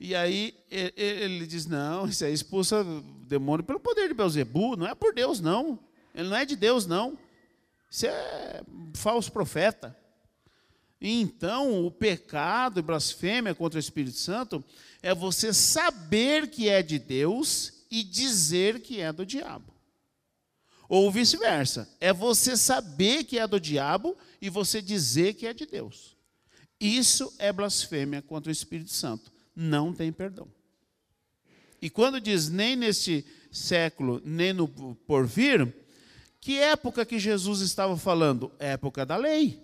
E aí ele diz: Não, isso aí expulsa o demônio pelo poder de Beuzebu, não é por Deus, não. Ele não é de Deus, não. Isso é falso profeta. Então, o pecado e blasfêmia contra o Espírito Santo é você saber que é de Deus e dizer que é do diabo. Ou vice-versa. É você saber que é do diabo e você dizer que é de Deus. Isso é blasfêmia contra o Espírito Santo. Não tem perdão. E quando diz nem neste século, nem no porvir, que época que Jesus estava falando? Época da lei.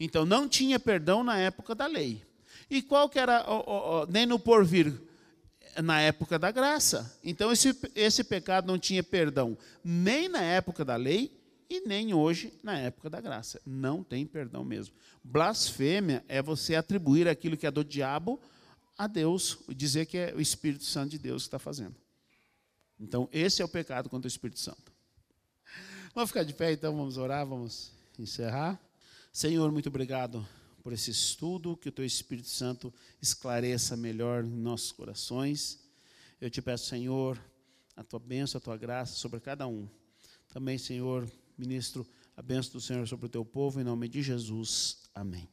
Então não tinha perdão na época da lei. E qual que era, nem no porvir? Na época da graça. Então, esse, esse pecado não tinha perdão nem na época da lei e nem hoje na época da graça. Não tem perdão mesmo. Blasfêmia é você atribuir aquilo que é do diabo a Deus, dizer que é o Espírito Santo de Deus que está fazendo. Então, esse é o pecado contra o Espírito Santo. Vamos ficar de pé, então, vamos orar, vamos encerrar. Senhor, muito obrigado por esse estudo, que o teu Espírito Santo esclareça melhor nossos corações. Eu te peço, Senhor, a tua bênção, a tua graça sobre cada um. Também, Senhor, ministro, a bênção do Senhor sobre o teu povo, em nome de Jesus. Amém.